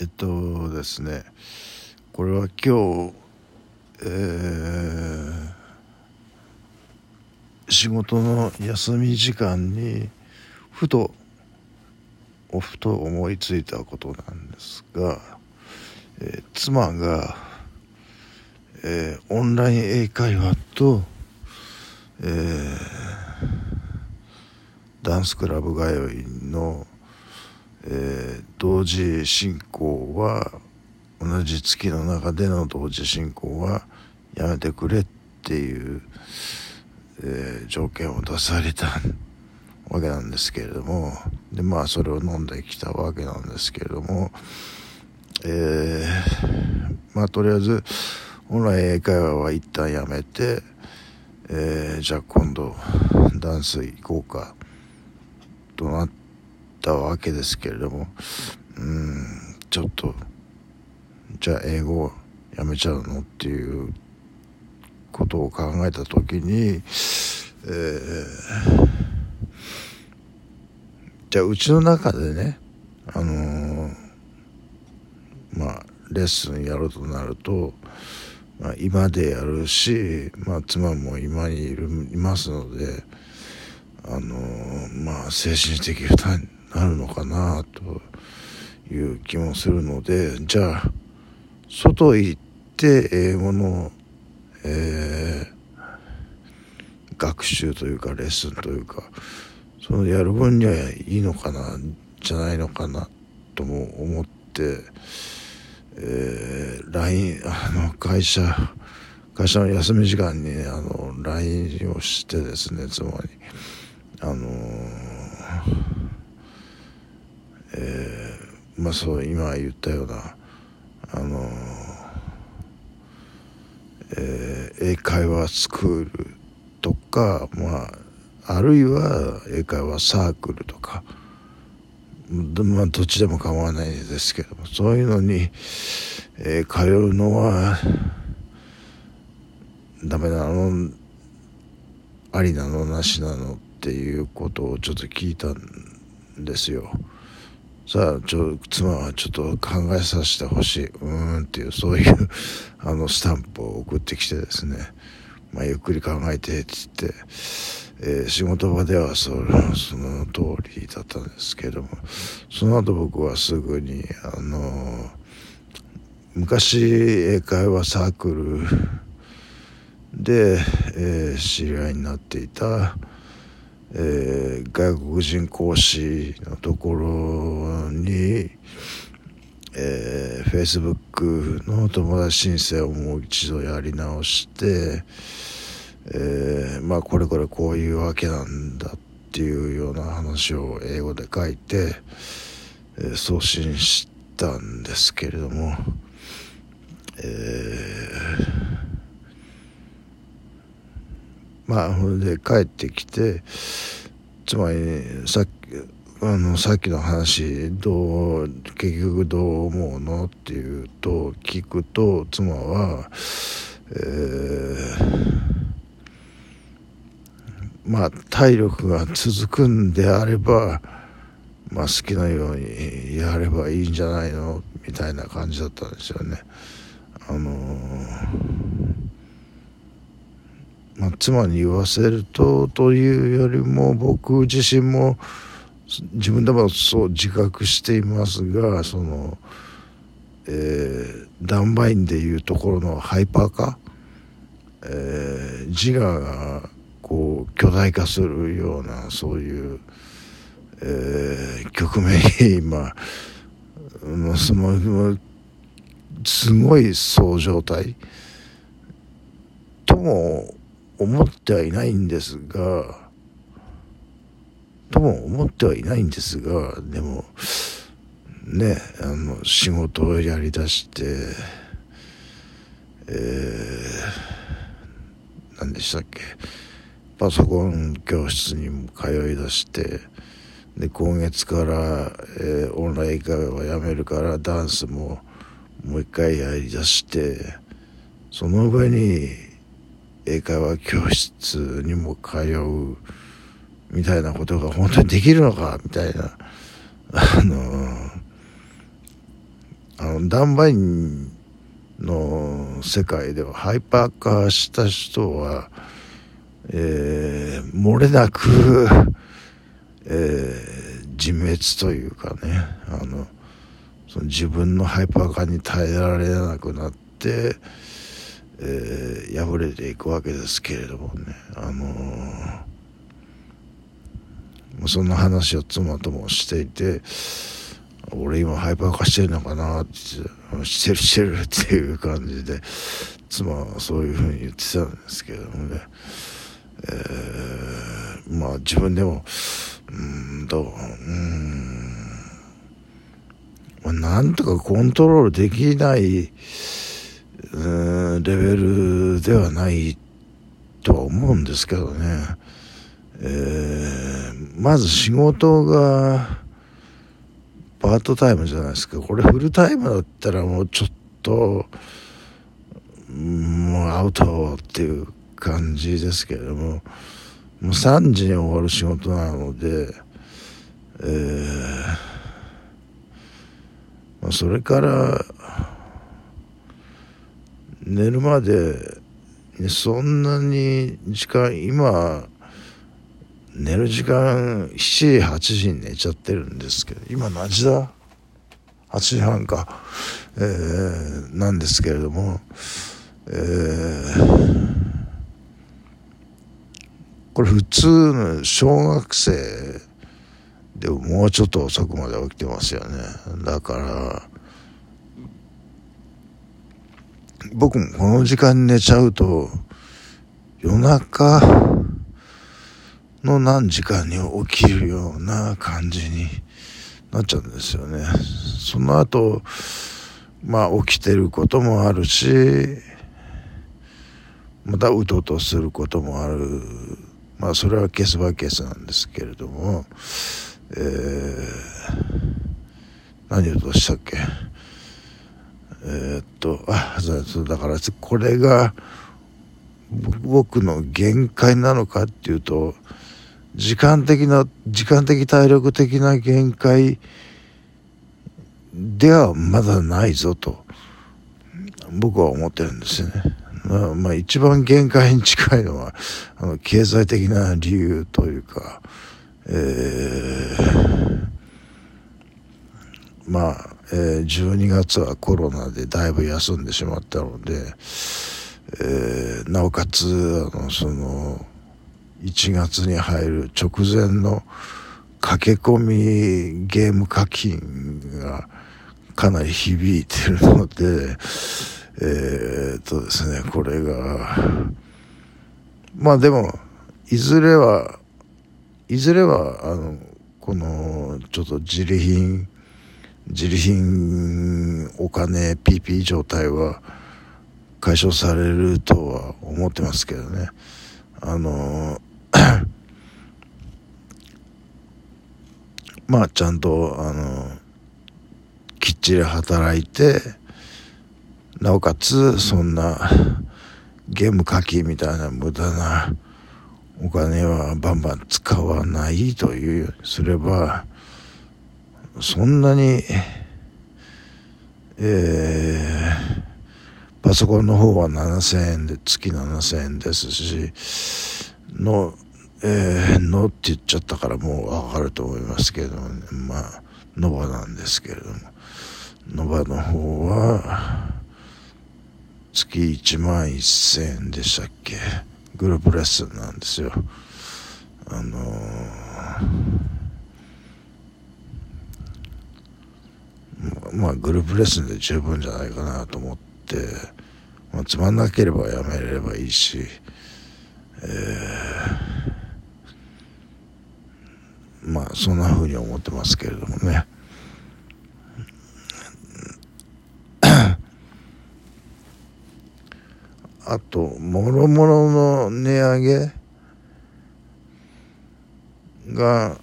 えっとですねこれは今日えー、仕事の休み時間にふとおふと思いついたことなんですが、えー、妻が、えー、オンライン英会話と、えー、ダンスクラブ通いのえー、同時進行は同じ月の中での同時進行はやめてくれっていう、えー、条件を出されたわけなんですけれどもでまあそれを飲んできたわけなんですけれどもえー、まあとりあえず本来英会話は一旦やめて、えー、じゃあ今度ダンス行こうかとなってたわけですけれどもうんちょっとじゃあ英語やめちゃうのっていうことを考えた時に、えー、じゃあうちの中でねあのー、まあレッスンやるとなると、まあ、今でやるし、まあ、妻も今にいるいますのであのー、まあ精神的負担なるのかなという気もするのでじゃあ外行って英語の、えー、学習というかレッスンというかそのやる分にはいいのかなじゃないのかなとも思って、えー、LINE あの会社会社の休み時間にあの LINE をしてですね妻にあのえー、まあそう今言ったようなあのえー、英会話スクールとかまああるいは英会話サークルとかまあどっちでも構わないですけどもそういうのに、えー、通うのはダメなのありなのなしなのっていうことをちょっと聞いたんですよ。さあちょ妻はちょっと考えさせてほしい。うーんっていうそういう あのスタンプを送ってきてですね、まあ、ゆっくり考えてって言って、えー、仕事場ではそ その通りだったんですけども。その後僕はすぐにあの昔英会話サークルで、えー、知り合いになっていたえー、外国人講師のところに、えー、Facebook の友達申請をもう一度やり直して、えー、まあこれこれこういうわけなんだっていうような話を英語で書いて、え、送信したんですけれども、えーまあ、それで帰ってきて、つまり、さっき、あの、さっきの話、どう、結局どう思うのっていうと、聞くと、妻は、えー、まあ、体力が続くんであれば、まあ、好きなようにやればいいんじゃないのみたいな感じだったんですよね。あのーまあ、妻に言わせるとというよりも僕自身も自分でもそう自覚していますがその、えー、ダンバインでいうところのハイパー化、えー、自我がこう巨大化するようなそういう、えー、局面に今すごいそう状態とも思ってはいないんですが、とも思ってはいないんですが、でも、ね、あの、仕事をやりだして、えー、何でしたっけ、パソコン教室にも通いだして、で、今月から、えー、オンライン会話をやめるからダンスももう一回やりだして、その上に、英会話教室にも通うみたいなことが本当にできるのかみたいな、あののダンバインの世界ではハイパー化した人は、えー、漏れなく、えー、自滅というかね。あのその自分のハイパー化に耐えられなくなって、えー、破れていくわけですけれどもね。あのー、そんな話を妻ともしていて俺今ハイパー化してるのかなってしてるしてるっていう感じで妻はそういうふうに言ってたんですけどもね、えー、まあ自分でもうんとうん。まあなんとかコントロールできないレベルではないとは思うんですけどね、えー、まず仕事がパートタイムじゃないですか。これフルタイムだったらもうちょっともうアウトっていう感じですけれども。もう3時に終わる仕事なので、えー、それから寝るまでそんなに時間今寝る時間7時8時に寝ちゃってるんですけど今何時だ8時半か、えー、なんですけれども、えー、これ普通の小学生でももうちょっと遅くまで起きてますよね。だから僕もこの時間に寝ちゃうと夜中の何時間に起きるような感じになっちゃうんですよね。その後、まあ起きてることもあるし、またうとうとすることもある。まあそれはケースバイケースなんですけれども、えー、何をとしたっけ？えー、っと、あ、そうだからこれが僕の限界なのかっていうと、時間的な、時間的体力的な限界ではまだないぞと、僕は思ってるんですよね。まあ、まあ、一番限界に近いのは、あの、経済的な理由というか、えー、まあ、えー、12月はコロナでだいぶ休んでしまったので、えー、なおかつ、あの、その、1月に入る直前の駆け込みゲーム課金がかなり響いてるので、えー、っとですね、これが、まあでも、いずれは、いずれは、あの、この、ちょっと自利品、自利品お金 PP 状態は解消されるとは思ってますけどね。あの、まあちゃんとあのきっちり働いてなおかつそんなゲーム課金みたいな無駄なお金はバンバン使わないというすればそんなにえー、パソコンの方は7000円で月7000円ですしのえー、のって言っちゃったからもうわかると思いますけど、ね、まあ、ノバなんですけれども、ノバの方は、月1万1000円でしたっけ？グループレッスンなんですよ。あのー、まあ、グループレッスンで十分じゃないかなと思って、まあ、つまんなければやめればいいし、えーまあそんな風に思ってますけれどもね。あともろもろの値上げが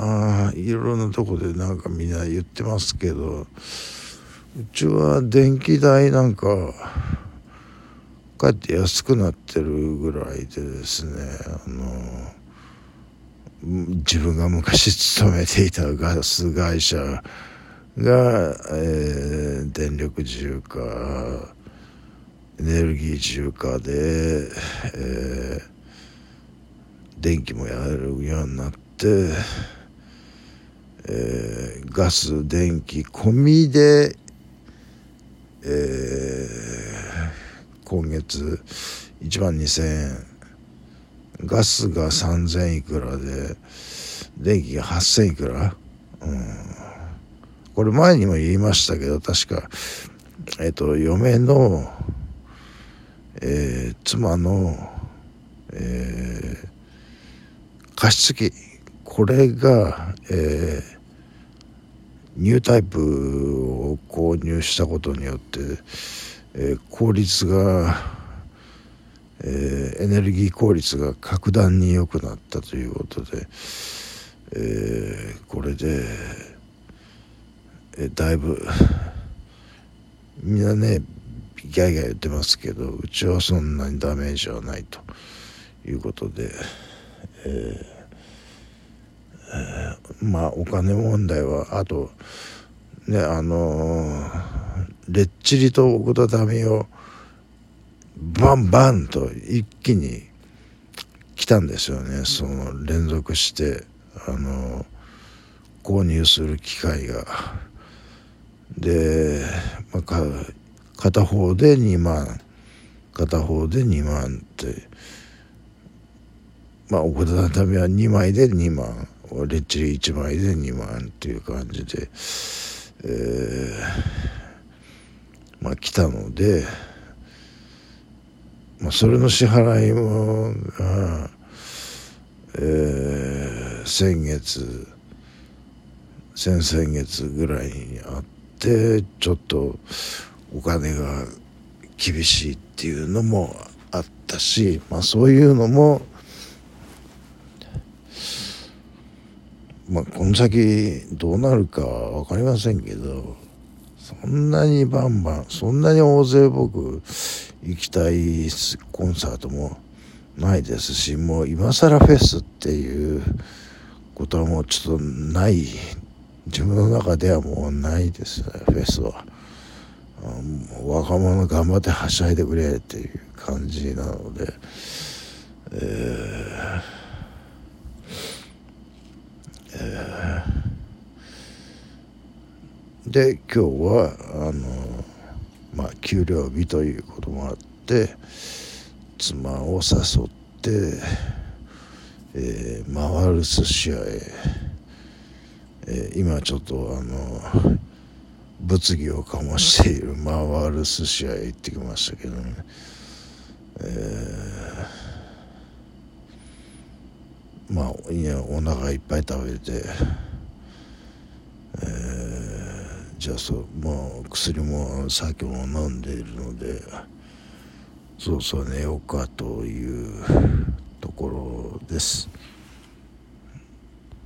あいろんなとこでなんかみんな言ってますけどうちは電気代なんかかえって安くなってるぐらいでですねあの自分が昔勤めていたガス会社が、えー、電力自由化エネルギー自由化で、えー、電気もやるようになって、えー、ガス電気込みで、えー、今月1万2000円。ガスが3000いくらで電気が8000いくら、うん、これ前にも言いましたけど確かえっ、と嫁の、えー、妻の、えー、加湿器。これが、えー、ニュータイプを購入したことによって、えー、効率が、えー、エネルギー効率が格段に良くなったということで、えー、これで、え、だいぶみんなねギャーギャー言ってますけどうちはそんなにダメージはないということで、えーまあお金問題はあとねあのー、レッチリと奥田民をバンバンと一気に来たんですよね。その連続してあのー、購入する機会が。で、まあ、か片方で2万。片方で2万って。まあ奥田民は2枚で2万。レッチリ1枚で2万っていう感じで、えー、まあ来たので、まあ、それの支払いもが、えー、先月先々月ぐらいにあってちょっとお金が厳しいっていうのもあったし、まあ、そういうのもまあこの先どうなるか分かりませんけどそんなにバンバンそんなに大勢僕行きたいコンサートもないですしもう今更フェスっていうことはもうちょっとない自分の中ではもうないですねフェスは。若者頑張ってはしゃいでくれっていう感じなので、えーえー、で今日はあのまあ給料日ということもあって妻を誘って、えー、回る寿司屋へ、えー、今ちょっとあの物議を醸している回る寿司屋へ行ってきましたけどね、えーまあいやお腹いっぱい食べて、じゃあそうまあ薬も酒も飲んでいるのでそうそう寝ようかというところです。